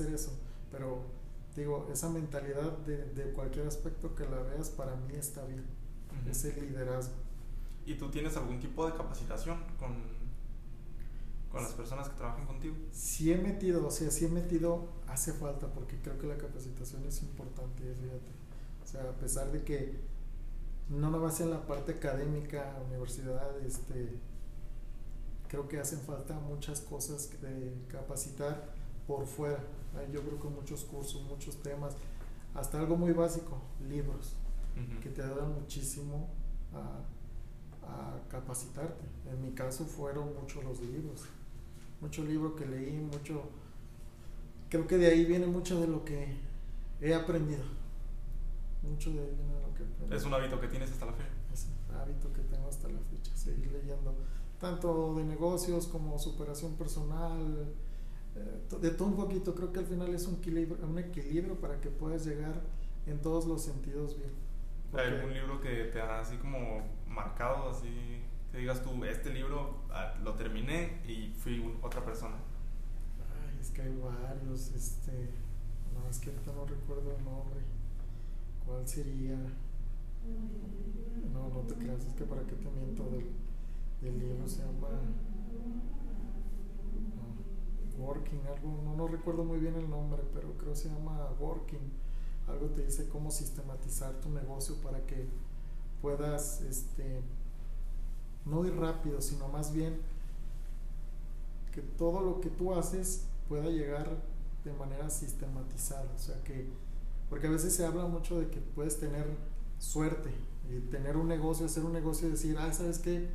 hacer eso, pero digo, esa mentalidad de, de cualquier aspecto que la veas para mí está bien, ese liderazgo. ¿Y tú tienes algún tipo de capacitación con, con las personas que trabajan contigo? Sí he metido, o sea, sí he metido, hace falta, porque creo que la capacitación es importante, fíjate. O sea, a pesar de que no nomás en la parte académica, universidad, este, creo que hacen falta muchas cosas de capacitar por fuera. Yo creo que muchos cursos, muchos temas, hasta algo muy básico, libros, que te ayudan muchísimo a, capacitarte. En mi caso fueron muchos los libros, mucho libro que leí, mucho, creo que de ahí viene mucho de lo que he aprendido. Mucho de, lo que Es un hábito que tienes hasta la fecha. Es un hábito que tengo hasta la fecha, seguir leyendo, tanto de negocios como superación personal, eh, de todo un poquito, creo que al final es un equilibrio, un equilibrio para que puedas llegar en todos los sentidos bien. ¿Hay algún libro que te ha así como marcado, así que digas tú, este libro ah, lo terminé y fui otra persona? Ay, es que hay varios, este, no, es que ahorita no recuerdo el nombre. ¿Cuál sería? No, no te creas, es que para qué te miento del, del libro se llama Working, algo, no, no recuerdo muy bien el nombre, pero creo que se llama Working. Algo te dice cómo sistematizar tu negocio para que puedas, este, no ir rápido, sino más bien que todo lo que tú haces pueda llegar de manera sistematizada. O sea que, porque a veces se habla mucho de que puedes tener suerte y tener un negocio, hacer un negocio y decir, ah, ¿sabes qué?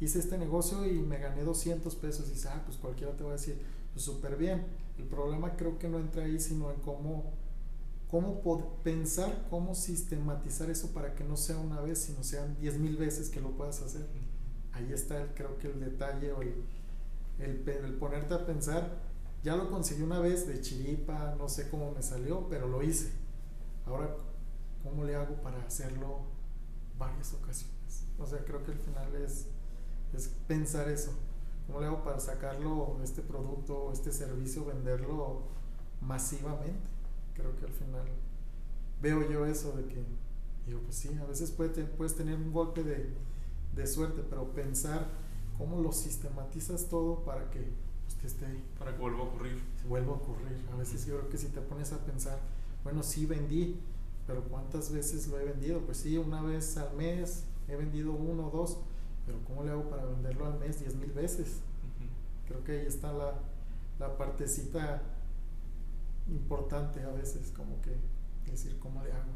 Hice este negocio y me gané 200 pesos. Y dices, ah, pues cualquiera te va a decir, pues súper bien. El problema creo que no entra ahí, sino en cómo, cómo pensar, cómo sistematizar eso para que no sea una vez, sino sean 10 mil veces que lo puedas hacer. Ahí está el, creo que el detalle o el, el, el ponerte a pensar, ya lo conseguí una vez de chiripa, no sé cómo me salió, pero lo hice. Ahora, ¿cómo le hago para hacerlo varias ocasiones? O sea, creo que al final es, es pensar eso. ¿Cómo le hago para sacarlo, este producto, este servicio, venderlo masivamente? Creo que al final veo yo eso de que, digo, pues sí, a veces puedes tener un golpe de, de suerte, pero pensar cómo lo sistematizas todo para que pues, que esté ahí. Para que vuelva a ocurrir. Vuelva a ocurrir. A veces yo creo que si te pones a pensar, bueno, sí vendí, pero ¿cuántas veces lo he vendido? Pues sí, una vez al mes he vendido uno o dos, pero ¿cómo le hago para venderlo al mes diez mil veces? Creo que ahí está la, la partecita importante a veces, como que decir cómo le hago.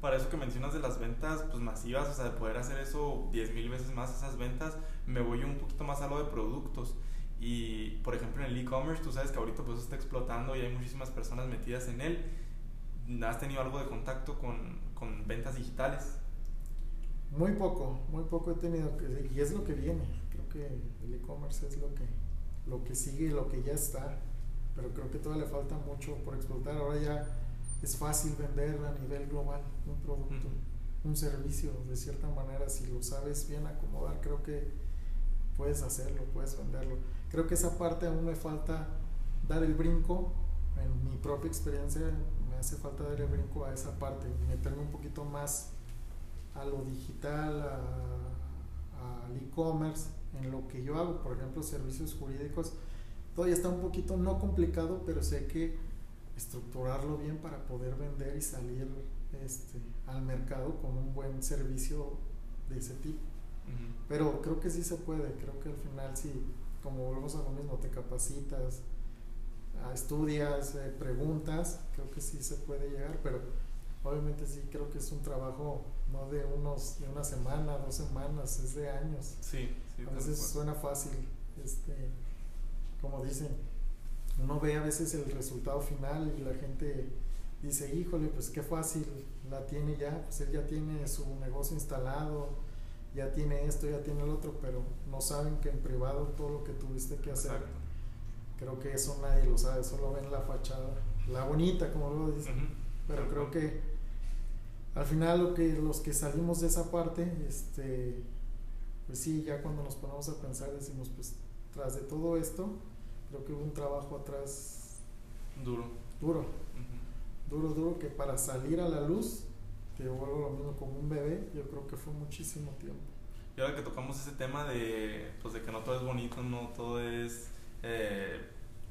Para eso que mencionas de las ventas pues masivas, o sea, de poder hacer eso diez mil veces más esas ventas, me voy un poquito más a lo de productos. Y por ejemplo en el e-commerce, tú sabes que ahorita pues está explotando y hay muchísimas personas metidas en él. ¿Has tenido algo de contacto con, con ventas digitales? Muy poco, muy poco he tenido, y es lo que viene. Creo que el e-commerce es lo que, lo que sigue, lo que ya está. Pero creo que todavía le falta mucho por explotar. Ahora ya es fácil vender a nivel global un producto, un servicio, de cierta manera, si lo sabes bien acomodar, creo que puedes hacerlo, puedes venderlo. Creo que esa parte aún me falta dar el brinco. En mi propia experiencia me hace falta dar el brinco a esa parte, meterme un poquito más a lo digital, al e-commerce, en lo que yo hago, por ejemplo, servicios jurídicos, todavía está un poquito no complicado, pero sé que estructurarlo bien para poder vender y salir este, al mercado con un buen servicio de ese tipo. Pero creo que sí se puede, creo que al final sí, como volvemos a lo mismo, te capacitas, estudias, eh, preguntas, creo que sí se puede llegar, pero obviamente sí creo que es un trabajo no de unos de una semana, dos semanas, es de años. Sí, a veces suena fácil, este, como dicen, uno ve a veces el resultado final y la gente dice, híjole, pues qué fácil la tiene ya, pues él ya tiene su negocio instalado, ya tiene esto, ya tiene el otro, pero no saben que en privado todo lo que tuviste que hacer. Creo que eso nadie lo sabe, solo ven la fachada, la bonita, como lo dicen. Pero creo que al final lo que los que salimos de esa parte, este, pues sí, ya cuando nos ponemos a pensar decimos, pues tras de todo esto, creo que hubo un trabajo atrás Duro. Duro. Ujú. Duro, duro, que para salir a la luz, que vuelvo lo mismo como un bebé, yo creo que fue muchísimo tiempo. Y ahora que tocamos ese tema de, pues de que no todo es bonito, no todo es eh,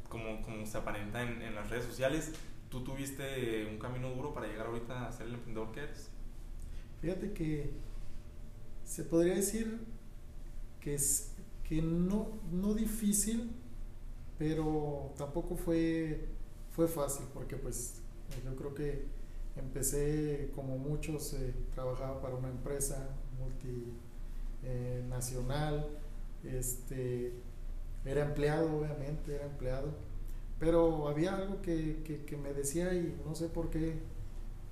como, como se aparenta en, en las redes sociales, ¿tú tuviste un camino duro para llegar ahorita a ser el emprendedor que eres? Fíjate que se podría decir que es que no, no difícil, pero tampoco fue, fue fácil, porque pues yo creo que empecé como muchos, eh, trabajaba para una empresa multinacional, este, era empleado obviamente, era empleado, pero había algo que, que, me decía y no sé por qué,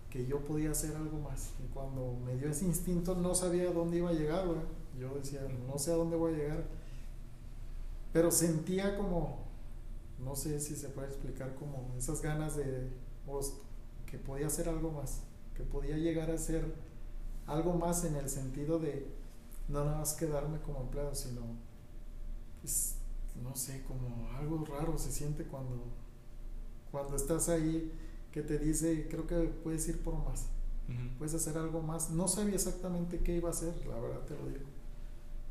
que yo podía hacer algo más. Y cuando me dio ese instinto no sabía dónde iba a llegar, ¿verdad? Yo decía, no sé a dónde voy a llegar. Pero sentía como, no sé si se puede explicar, como esas ganas de, que podía hacer algo más, que podía llegar a ser algo más en el sentido de no nada más quedarme como empleado, sino, pues, no sé, como algo raro se siente cuando, cuando estás ahí que te dice, creo que puedes ir por más, puedes hacer algo más. No sabía exactamente qué iba a hacer, la verdad te lo digo,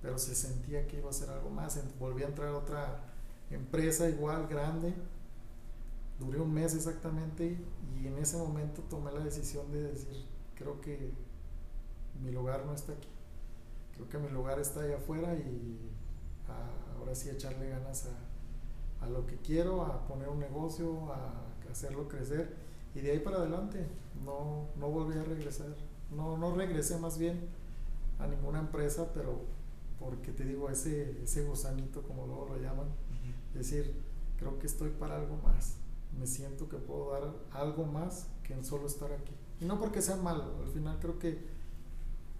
pero se sentía que iba a hacer algo más. Volví a entrar a otra empresa igual, grande, duré un mes exactamente y en ese momento tomé la decisión de decir, creo que mi lugar no está aquí, creo que mi lugar está allá afuera y a- ahora sí echarle ganas a, a lo que quiero, a poner un negocio, a hacerlo crecer y de ahí para adelante no, no volví a regresar, no, no regresé más bien a ninguna empresa, pero porque te digo, ese, ese gusanito como luego lo llaman, Ujú. decir, creo que estoy para algo más, me siento que puedo dar algo más que en solo estar aquí. Y no porque sea malo, al final creo que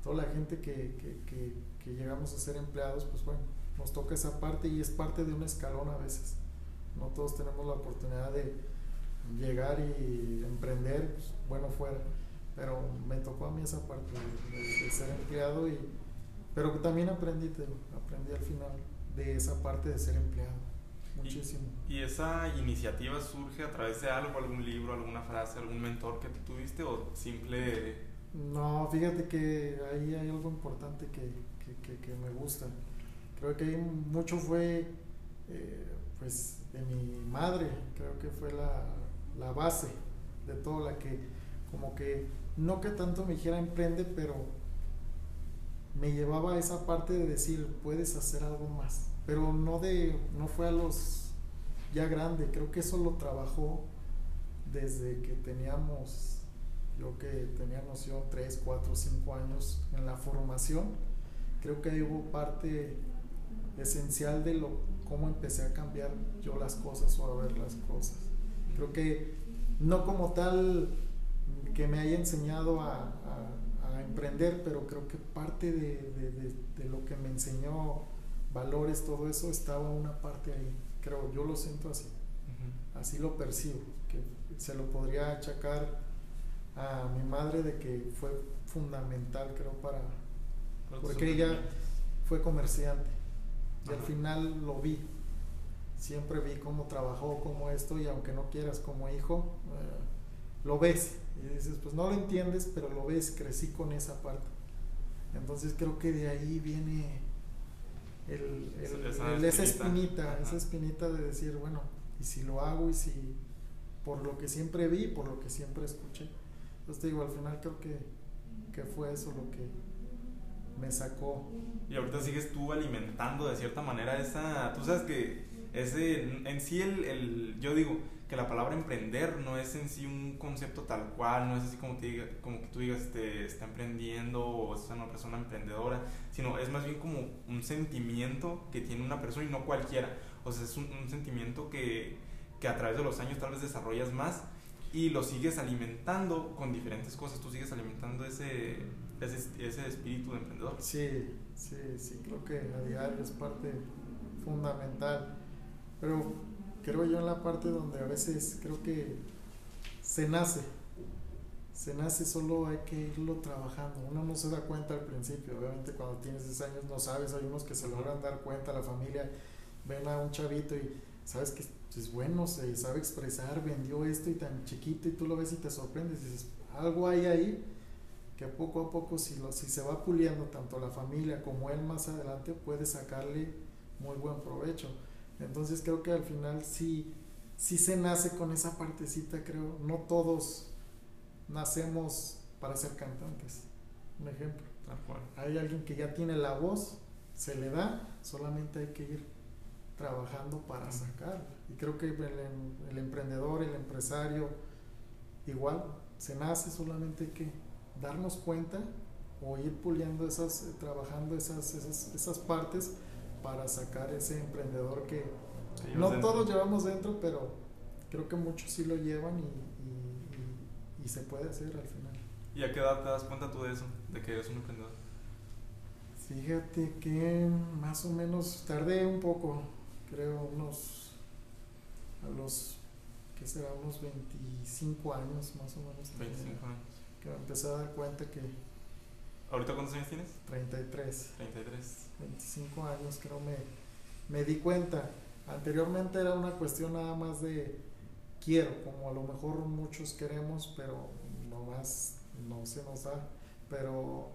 toda la gente que, que, que, que llegamos a ser empleados, pues bueno, nos toca esa parte y es parte de un escalón a veces. No todos tenemos la oportunidad de llegar y emprender, pues, bueno fuera, pero me tocó a mí esa parte de, de- de ser empleado y pero también aprendí, te aprendí al final de esa parte de ser empleado, muchísimo. ¿Y esa iniciativa surge a través de algo, algún libro, alguna frase, algún mentor que tú tuviste o simple... No, fíjate que ahí hay algo importante que, que, que, que me gusta. Creo que mucho fue eh, pues de mi madre, creo que fue la, la base de todo, la que como que no que tanto me dijera emprende, pero me llevaba a esa parte de decir puedes hacer algo más, pero no de no fue a los ya grande, creo que eso lo trabajó desde que teníamos yo que tenía noción 3, 4, 5 años en la formación, creo que ahí hubo parte esencial de lo cómo empecé a cambiar yo las cosas o a ver las cosas. Creo que no como tal que me haya enseñado a, a- a emprender, pero creo que parte de, de- de- de lo que me enseñó valores, todo eso, estaba una parte ahí. Creo, yo lo siento así así lo percibo, que se lo podría achacar a mi madre de que fue fundamental, creo, para... Porque ella fue comerciante y al final lo vi, siempre vi cómo trabajó, cómo esto, y aunque no quieras como hijo, eh, lo ves y dices, pues no lo entiendes, pero lo ves, crecí con esa parte. Entonces creo que de ahí viene el, el- Esa el- esa espinita. espinita, Ajá. esa espinita de decir, bueno, y si lo hago y si por lo que siempre vi, por lo que siempre escuché. Entonces te digo, al final creo que, que fue eso lo que me sacó. Y ahorita sigues tú alimentando de cierta manera esa... Tú sabes que ese, en sí el, el- Yo digo que la palabra emprender no es en sí un concepto tal cual, no es así como, te diga, como que tú digas este, está emprendiendo o es una persona emprendedora, sino es más bien como un sentimiento que tiene una persona y no cualquiera. O sea, es un, un sentimiento que, que a través de los años tal vez desarrollas más y lo sigues alimentando con diferentes cosas. Tú sigues alimentando ese, ese, ese espíritu de emprendedor. Sí, sí, sí, creo que a diario es parte fundamental. Pero creo yo en la parte donde a veces creo que se nace. Se nace, solo hay que irlo trabajando. Uno no se da cuenta al principio. Obviamente cuando tienes 10 años no sabes. Hay unos que se logran dar cuenta, la familia ven a un chavito y sabes que es bueno, se sabe expresar, vendió esto y tan chiquito y tú lo ves y te sorprendes, dices, algo hay ahí que poco a poco si, lo, si se va puliendo tanto la familia como él más adelante puede sacarle muy buen provecho. Entonces creo que al final sí, sí se nace con esa partecita, creo. No todos nacemos para ser cantantes. Un ejemplo. Hay alguien que ya tiene la voz, se le da, solamente hay que ir trabajando para sacarla. Y creo que el, el emprendedor, el empresario, igual, se nace, solamente hay que darnos cuenta o ir puliendo esas, eh, trabajando esas, esas, esas, partes para sacar ese emprendedor que no todos llevamos dentro, pero creo que muchos sí lo llevan y, y, y, se puede hacer al final. ¿Y a qué edad te das cuenta tú de eso, de que eres un emprendedor? Fíjate que más o menos tardé un poco, creo unos a los que será unos 25 años más o menos. 25 años que me empecé a dar cuenta que... ¿Ahorita cuántos años tienes? 33. 33. 25 años creo me, me di cuenta. Anteriormente era una cuestión nada más de quiero, como a lo mejor muchos queremos, pero nomás no se nos da. Pero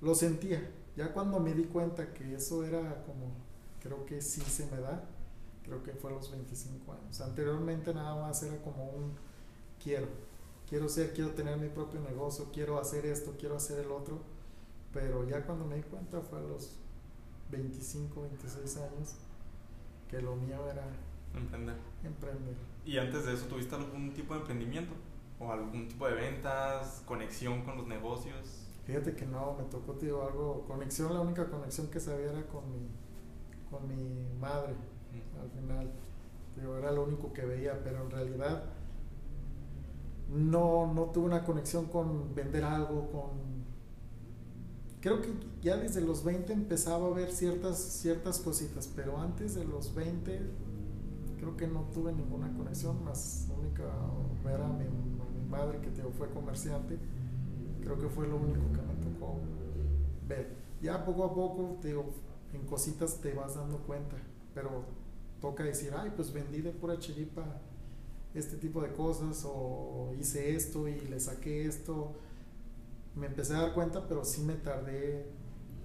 lo sentía. Ya cuando me di cuenta que eso era como, creo que sí se me da, creo que fue a los 25 años. Anteriormente nada más era como un quiero quiero ser, quiero tener mi propio negocio, quiero hacer esto, quiero hacer el otro, pero ya cuando me di cuenta fue a los 25, 26 años que lo mío era emprender. Emprender. ¿Y antes de eso tuviste algún tipo de emprendimiento? ¿O algún tipo de ventas, conexión con los negocios? Fíjate que no, me tocó, tío, algo, conexión, la única conexión que sabía era con mi, con mi madre, al final, digo, era lo único que veía, pero en realidad no, no tuve una conexión con vender algo, con... Creo que ya desde los 20 empezaba a ver ciertas, ciertas cositas, pero antes de los 20 creo que no tuve ninguna conexión, más única ver a mi, mi madre que fue comerciante, creo que fue lo único que me tocó ver. Ya poco a poco, te en cositas te vas dando cuenta, pero toca decir, ay, pues vendí de pura chiripa este tipo de cosas o hice esto y le saqué esto. Me empecé a dar cuenta, pero sí me tardé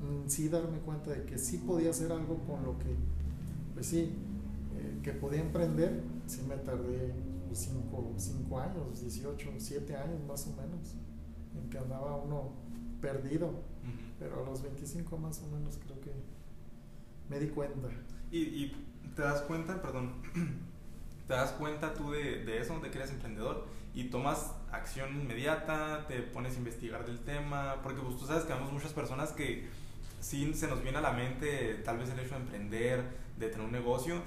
en sí darme cuenta de que sí podía hacer algo con lo que, pues sí, eh, que podía emprender. Sí me tardé 5 años, 18, 7 años más o menos, en que andaba uno perdido. Pero a los 25 más o menos creo que me di cuenta. ¿Y, y te das cuenta, perdón? Te das cuenta tú de, de, eso, de que eres emprendedor y tomas acción inmediata, te pones a investigar del tema, porque pues, tú sabes que vemos muchas personas que sí se nos viene a la mente tal vez el hecho de emprender, de tener un negocio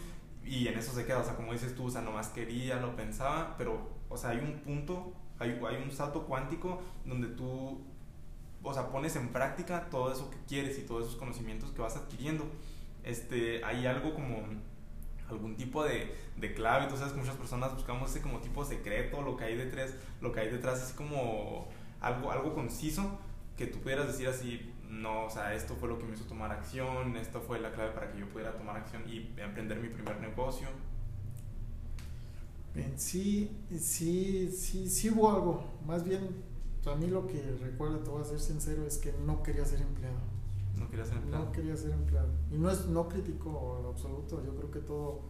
y en eso se queda, o sea, como dices tú, o sea, nomás quería, lo pensaba, pero, o sea, hay un punto, hay, hay un salto cuántico donde tú, o sea, pones en práctica todo eso que quieres y todos esos conocimientos que vas adquiriendo. Este, hay algo como algún tipo de, de clave. Tú sabes que muchas personas buscamos ese como tipo secreto, lo que hay detrás, lo que hay detrás es como algo, algo conciso que tú pudieras decir así, no, o sea, esto fue lo que me hizo tomar acción, esto fue la clave para que yo pudiera tomar acción y emprender mi primer negocio. Sí, sí, sí, sí hubo algo. Más bien, a mí lo que recuerdo, te voy a ser sincero, es que no quería ser empleado. No quería ser empleado. No quería ser empleado. Y no es no critico en absoluto, yo creo que todo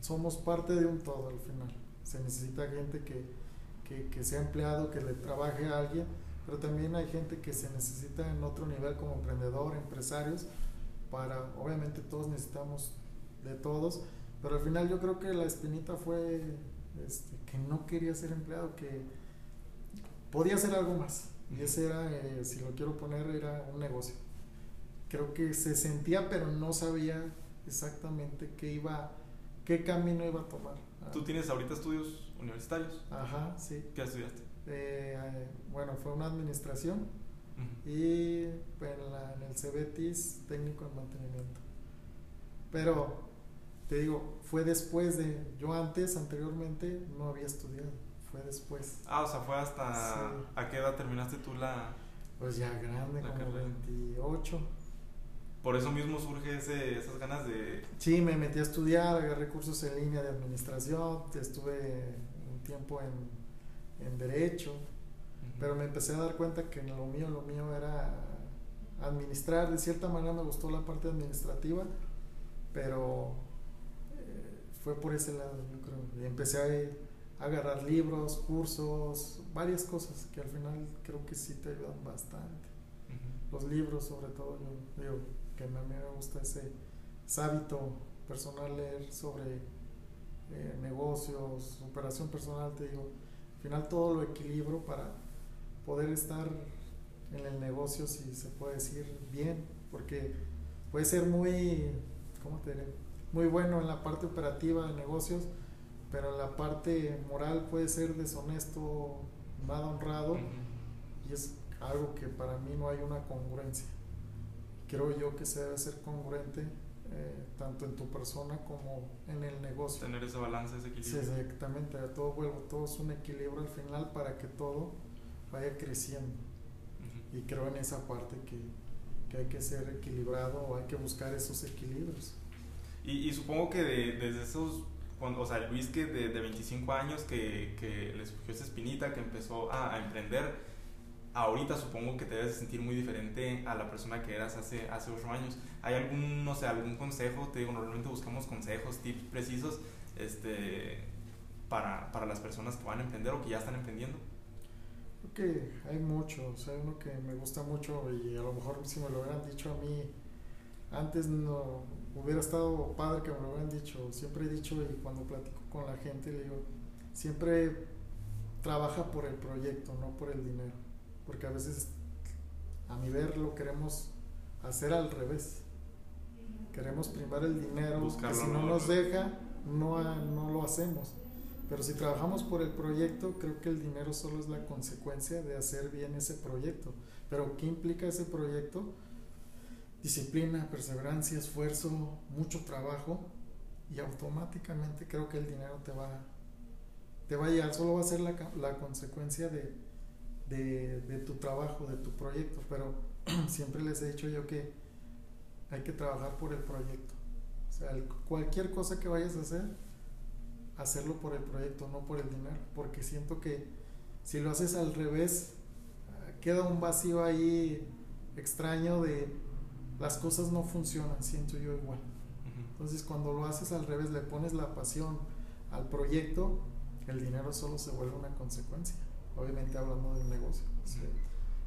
somos parte de un todo al final. Se necesita gente que, que, que, sea empleado, que le trabaje a alguien, pero también hay gente que se necesita en otro nivel como emprendedor, empresarios, para, obviamente todos necesitamos de todos, pero al final yo creo que la espinita fue este, que no quería ser empleado, que podía hacer algo más. Y ese era, eh, si lo quiero poner, era un negocio creo que se sentía, pero no sabía exactamente qué iba, qué camino iba a tomar. ¿Tú tienes ahorita estudios universitarios? Ajá, sí. ¿Qué estudiaste? Eh, eh, bueno, fue una administración y en, la, en el CBTIS técnico en mantenimiento. Pero te digo, fue después de, yo antes, anteriormente, no había estudiado, fue después. Ah, o sea, fue hasta, ¿a qué edad terminaste tú la... Pues ya grande, como 28. Por eso mismo surge ese, esas ganas de... Sí, me metí a estudiar, agarré cursos en línea de administración, estuve un tiempo en, en derecho, pero me empecé a dar cuenta que lo mío, lo mío era administrar, de cierta manera me gustó la parte administrativa, pero eh, fue por ese lado, yo creo. Y empecé a, agarrar libros, cursos, varias cosas que al final creo que sí te ayudan bastante. Los libros, sobre todo, yo digo que a mí me gusta ese, hábito personal leer sobre eh, negocios, operación personal, te digo, al final todo lo equilibro para poder estar en el negocio, si se puede decir, bien, porque puede ser muy, ¿cómo te diré? Muy bueno en la parte operativa de negocios, pero en la parte moral puede ser deshonesto, nada honrado, y es algo que para mí no hay una congruencia. Creo yo que se debe ser congruente eh, tanto en tu persona como en el negocio. Tener ese balance, ese equilibrio. Sí, exactamente, todo, vuelvo, todo es un equilibrio al final para que todo vaya creciendo. Y creo en esa parte que, que, hay que ser equilibrado o hay que buscar esos equilibrios. Y, y supongo que de, desde esos, cuando, o sea, Luis que de, de 25 años que, que, le surgió esa espinita, que empezó a, a, emprender, ahorita supongo que te debes sentir muy diferente a la persona que eras hace, hace 8 años. ¿Hay algún, no sé, algún consejo? Te digo, normalmente buscamos consejos, tips precisos este, para, para las personas que van a emprender o que ya están emprendiendo que hay muchos, hay uno que me gusta mucho y a lo mejor si me lo hubieran dicho a mí antes no hubiera estado padre que me lo hubieran dicho. Siempre he dicho y cuando platico con la gente le digo, siempre trabaja por el proyecto, no por el dinero. Porque a veces a mi ver lo queremos hacer al revés. Queremos primar el dinero, que si no nos deja, no, no lo hacemos. Pero si trabajamos por el proyecto, creo que el dinero solo es la consecuencia de hacer bien ese proyecto. Pero ¿qué implica ese proyecto? Disciplina, perseverancia, esfuerzo, mucho trabajo y automáticamente creo que el dinero te va, te va a llegar, solo va a ser la, la consecuencia de, de, de, tu trabajo, de tu proyecto. Pero siempre les he dicho yo que hay que trabajar por el proyecto. O sea, cualquier cosa que vayas a hacer, hacerlo por el proyecto, no por el dinero, porque siento que si lo haces al revés, queda un vacío ahí extraño de las cosas no funcionan, siento yo igual. Entonces cuando lo haces al revés, le pones la pasión al proyecto, el dinero solo se vuelve una consecuencia, obviamente hablando de un negocio.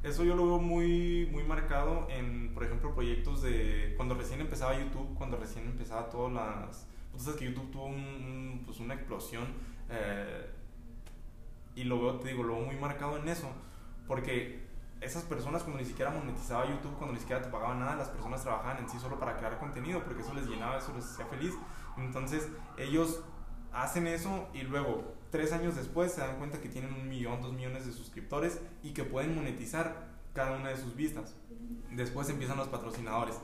Eso yo lo veo muy, muy marcado en, por ejemplo, proyectos de cuando recién empezaba YouTube, cuando recién empezaba todas las entonces que YouTube tuvo un, pues una explosión eh, y lo veo, te digo, lo veo muy marcado en eso, porque esas personas cuando ni siquiera monetizaba YouTube, cuando ni siquiera te pagaban nada, las personas trabajaban en sí solo para crear contenido, porque eso les llenaba, eso les hacía feliz. Entonces ellos hacen eso y luego, tres años después, se dan cuenta que tienen un millón, dos millones de suscriptores y que pueden monetizar cada una de sus vistas. Después empiezan los patrocinadores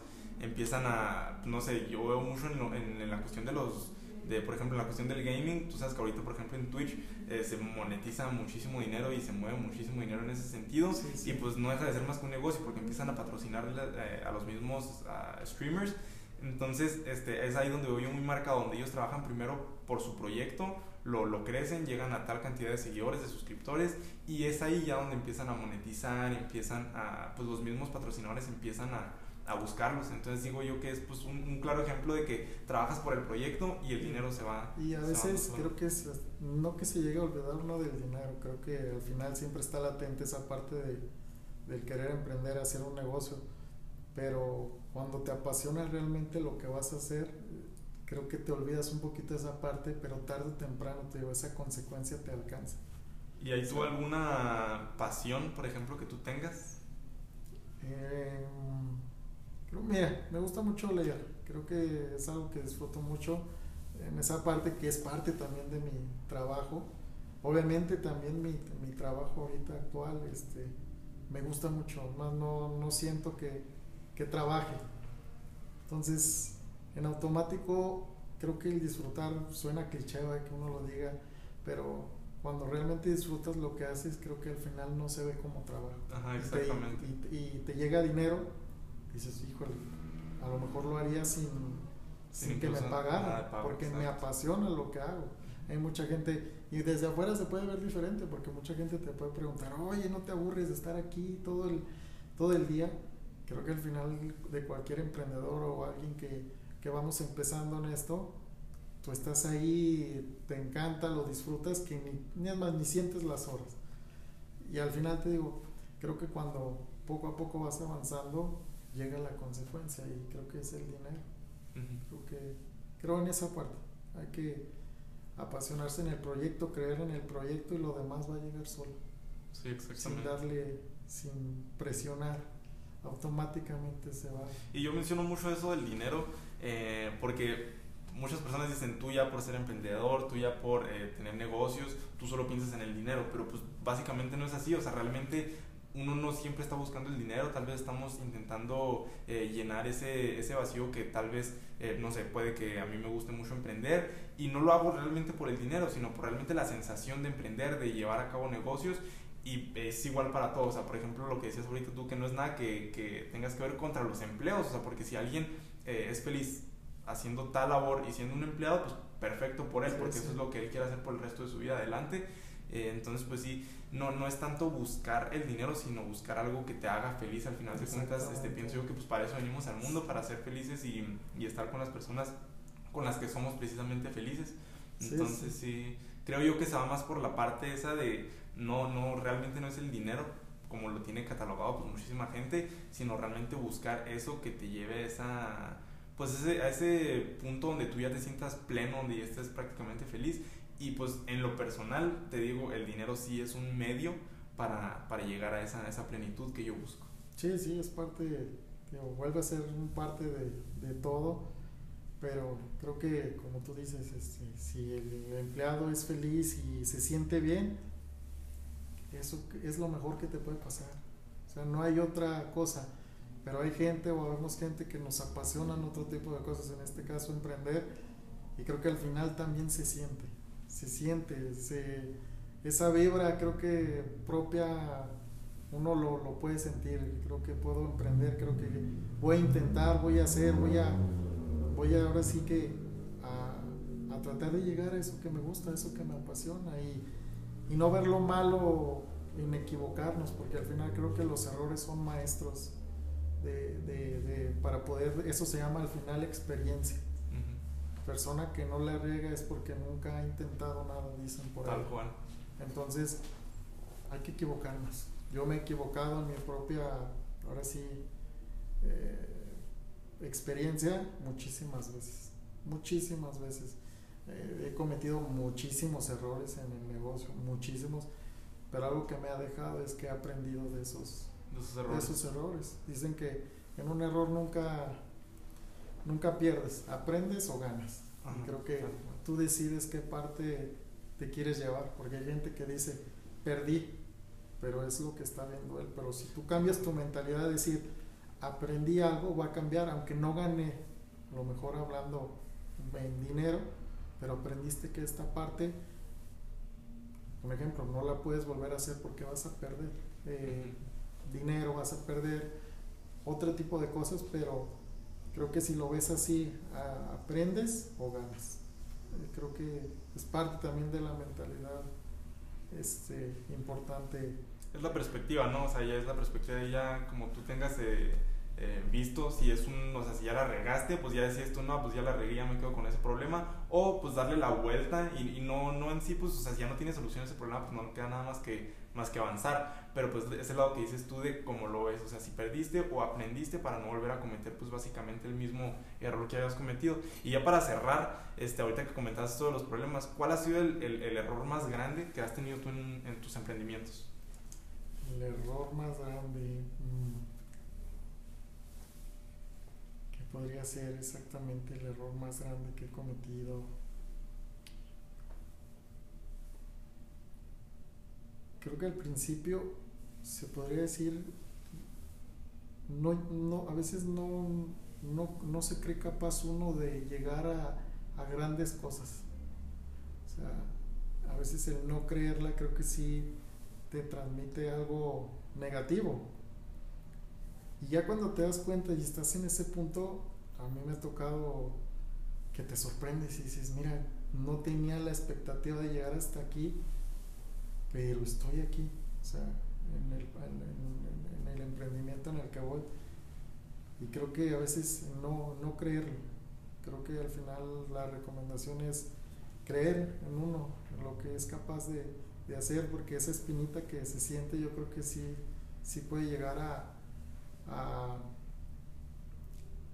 empiezan a, no sé, yo veo mucho en, en, la cuestión de los, de, por ejemplo, en la cuestión del gaming, tú sabes que ahorita, por ejemplo, en Twitch eh, se monetiza muchísimo dinero y se mueve muchísimo dinero en ese sentido y pues no deja de ser más que un negocio porque empiezan a patrocinar eh, a los mismos streamers. Entonces, este, es ahí donde veo yo muy marcado, donde ellos trabajan primero por su proyecto, lo, lo, crecen, llegan a tal cantidad de seguidores, de suscriptores, y es ahí ya donde empiezan a monetizar, empiezan a, pues los mismos patrocinadores empiezan a, a buscarlos. Entonces digo yo que es pues un, claro ejemplo de que trabajas por el proyecto y el dinero se va. Y a veces creo que es, no que se llegue a olvidar uno del dinero, creo que al final siempre está latente esa parte de, del querer emprender, hacer un negocio, pero cuando te apasiona realmente lo que vas a hacer, creo que te olvidas un poquito de esa parte, pero tarde o temprano te digo, esa consecuencia te alcanza. ¿Y hay tú alguna pasión, por ejemplo, que tú tengas? Eh, mira, me gusta mucho leer. Creo que es algo que disfruto mucho en esa parte que es parte también de mi trabajo. Obviamente también mi, mi trabajo ahorita actual este, me gusta mucho, más no, no siento que, que trabaje. Entonces, en automático, creo que el disfrutar suena cliché que uno lo diga, pero cuando realmente disfrutas lo que haces, creo que al final no se ve como trabajo. Ajá, exactamente. y, y, te llega dinero dices, híjole, a lo mejor lo haría sin, sin, que me pagaran, porque me apasiona lo que hago. Hay mucha gente, y desde afuera se puede ver diferente, porque mucha gente te puede preguntar, oye, no te aburres de estar aquí todo el, todo el día. Creo que al final de cualquier emprendedor o alguien que, que vamos empezando en esto, tú estás ahí, te encanta, lo disfrutas, que ni, ni más ni sientes las horas. Y al final te digo, creo que cuando poco a poco vas avanzando, llega la consecuencia y creo que es el dinero. Creo que creo en esa parte. Hay que apasionarse en el proyecto, creer en el proyecto y lo demás va a llegar solo. Sí, exactamente. Sin darle, sin presionar, automáticamente se va. Y yo menciono mucho eso del dinero eh, porque muchas personas dicen tú ya por ser emprendedor, tú ya por eh, tener negocios, tú solo piensas en el dinero, pero pues básicamente no es así, o sea, realmente uno no siempre está buscando el dinero, tal vez estamos intentando eh, llenar ese, ese vacío que tal vez, eh, no sé, puede que a mí me guste mucho emprender y no lo hago realmente por el dinero, sino por realmente la sensación de emprender, de llevar a cabo negocios y es igual para todos, o sea, por ejemplo, lo que decías ahorita tú, que no es nada que, que tengas que ver contra los empleos, o sea, porque si alguien es feliz haciendo tal labor y siendo un empleado, pues perfecto por él, porque eso es lo que él quiere hacer por el resto de su vida adelante. Eh, entonces, pues sí, no, no es tanto buscar el dinero, sino buscar algo que te haga feliz. Al final de cuentas, este, pienso yo que pues para eso venimos al mundo, para ser felices y, y estar con las personas con las que somos precisamente felices. Entonces, sí, creo yo que se va más por la parte esa de no, no, realmente no es el dinero como lo tiene catalogado pues muchísima gente, sino realmente buscar eso que te lleve a esa pues ese, a ese punto donde tú ya te sientas pleno, donde ya estés prácticamente feliz. Y pues en lo personal, te digo, el dinero sí es un medio para, para llegar a esa, esa plenitud que yo busco. Sí, sí, es parte, vuelve a ser un parte de, de, todo, pero creo que como tú dices, este, si el empleado es feliz y se siente bien, eso es lo mejor que te puede pasar. O sea, no hay otra cosa pero hay gente o vemos gente que nos apasionan otro tipo de cosas, en este caso emprender, y creo que al final también se siente, se siente, se, esa vibra creo que propia uno lo, lo, puede sentir, creo que puedo emprender, creo que voy a intentar, voy a hacer, voy a, voy a ahora sí que a, a tratar de llegar a eso que me gusta, a eso que me apasiona y, y no ver lo malo en equivocarnos, porque al final creo que los errores son maestros de, de, de, para poder, eso se llama al final experiencia. Persona que no le riega es porque nunca ha intentado nada, dicen por ahí. Tal cual. Entonces, hay que equivocarnos. Yo me he equivocado en mi propia, ahora sí, eh, experiencia muchísimas veces. Muchísimas veces. Eh, he cometido muchísimos errores en el negocio, muchísimos. Pero algo que me ha dejado es que he aprendido de esos de esos errores. Dicen que en un error nunca, nunca pierdes, aprendes o ganas. y creo que tú decides qué parte te quieres llevar, porque hay gente que dice, perdí, pero es lo que está viendo él. Pero si tú cambias tu mentalidad de decir, aprendí algo, va a cambiar, aunque no gane, lo mejor hablando en dinero, pero aprendiste que esta parte, por ejemplo, no la puedes volver a hacer porque vas a perder. Eh, dinero, vas a perder otro tipo de cosas, pero creo que si lo ves así, aprendes o ganas. Eh, creo que es parte también de la mentalidad este, importante. Es la perspectiva, ¿no? O sea, ya es la perspectiva de ya como tú tengas eh, eh, visto si es un, o sea, si ya la regaste, pues ya decías tú, no, pues ya la regué, ya me quedo con ese problema, o pues darle la vuelta y, y no, no en sí, pues, o sea, si ya no tienes solución a ese problema, pues no queda nada más que más que avanzar. Pero pues ese lado que dices tú de cómo lo ves, o sea, si perdiste o aprendiste para no volver a cometer pues básicamente el mismo error que habías cometido. Y ya para cerrar, este, ahorita que comentaste todos los problemas, ¿cuál ha sido el, el, error más grande que has tenido tú en, en, tus emprendimientos? El error más grande... Mm, ¿Qué podría ser exactamente el error más grande que he cometido? creo que al principio se podría decir, no, no, a veces no, no, no se cree capaz uno de llegar a, a, grandes cosas. O sea, a veces el no creerla creo que sí te transmite algo negativo. Y ya cuando te das cuenta y estás en ese punto, a mí me ha tocado que te sorprendes y dices, mira, no tenía la expectativa de llegar hasta aquí, pero estoy aquí, o sea, en el, en, el emprendimiento en el que voy. Y creo que a veces no, no creerlo, creo que al final la recomendación es creer en uno, en lo que es capaz de, de hacer, porque esa espinita que se siente yo creo que sí, sí puede llegar a, a,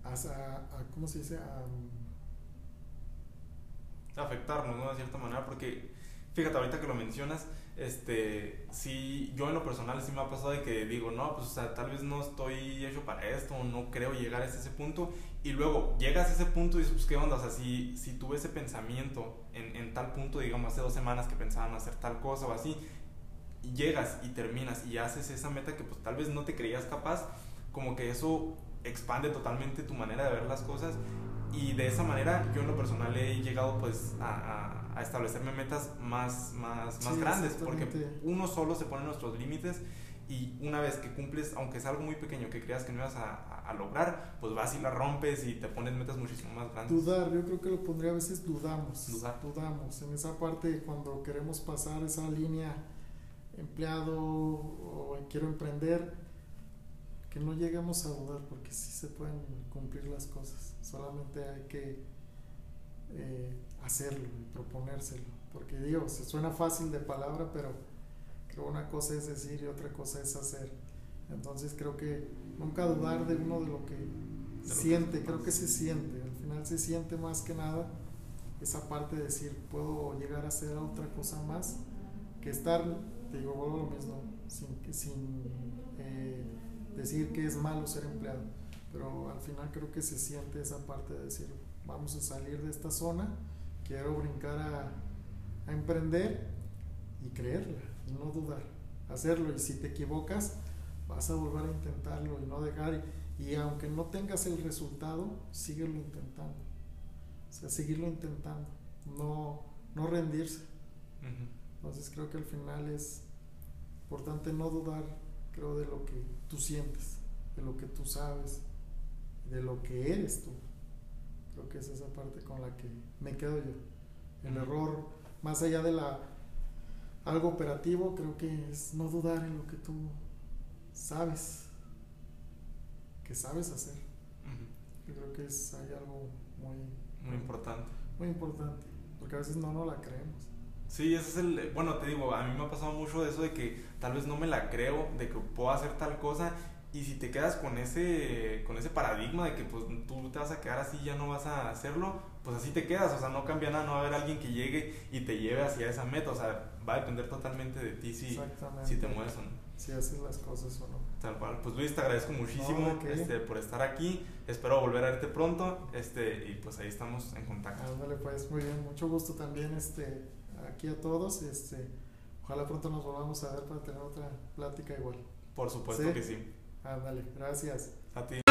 a, ¿cómo se dice? A, afectarnos, ¿no? De cierta manera, porque fíjate, ahorita que lo mencionas, este, sí, yo en lo personal sí me ha pasado de que digo, no, pues, o sea, tal vez no estoy hecho para esto, no creo llegar a ese punto, y luego llegas a ese punto y dices, pues, ¿qué onda? O sea, si, si tuve ese pensamiento en, en tal punto, digamos, hace dos semanas que pensaban hacer tal cosa o así, y llegas y terminas y haces esa meta que, pues, tal vez no te creías capaz, como que eso expande totalmente tu manera de ver las cosas y de esa manera yo en lo personal he llegado pues a, a, establecerme metas más, más, más grandes porque uno solo se pone nuestros límites y una vez que cumples, aunque es algo muy pequeño que creas que no ibas a, a, lograr, pues vas y la rompes y te pones metas muchísimo más grandes. Dudar, yo creo que lo pondría a veces dudamos. Dudar. Dudamos. En esa parte cuando queremos pasar esa línea empleado o quiero emprender, que no lleguemos a dudar porque sí se pueden cumplir las cosas. Solamente hay que eh, hacerlo y proponérselo. Porque digo, se suena fácil de palabra, pero creo una cosa es decir y otra cosa es hacer. Entonces creo que nunca dudar de uno de lo que siente, creo que se siente. Al final se siente más que nada esa parte de decir, puedo llegar a hacer otra cosa más que estar, te digo, vuelvo lo mismo, sin, sin eh, decir que es malo ser empleado pero al final creo que se siente esa parte de decir, vamos a salir de esta zona, quiero brincar a, a emprender y creerla y no dudar, hacerlo y si te equivocas vas a volver a intentarlo y no dejar y, aunque no tengas el resultado, síguelo intentando, o sea, seguirlo intentando, no, no rendirse. Entonces creo que al final es importante no dudar, creo, de lo que tú sientes, de lo que tú sabes, de lo que eres tú. Creo que es esa parte con la que me quedo yo. El error, más allá de la algo operativo, creo que es no dudar en lo que tú sabes, que sabes hacer. Yo creo que es hay algo muy, muy importante. Muy importante, porque a veces no nos la creemos. Sí, ese es el, bueno, te digo, a mí me ha pasado mucho de eso de que tal vez no me la creo, de que puedo hacer tal cosa y si te quedas con ese, con ese paradigma de que pues tú te vas a quedar así y ya no vas a hacerlo, pues así te quedas, o sea, no cambia nada, no va a haber alguien que llegue y te lleve hacia esa meta, o sea, va a depender totalmente de ti si, si te mueves o no. Si haces las cosas o no. Tal cual. Pues Luis, te agradezco muchísimo este, por estar aquí. Espero volver a verte pronto. Este, y pues ahí estamos en contacto. Ándale, pues muy bien. Mucho gusto también este, aquí a todos. Este, ojalá pronto nos volvamos a ver para tener otra plática igual. Por supuesto que sí. Ándale, gracias. A ti.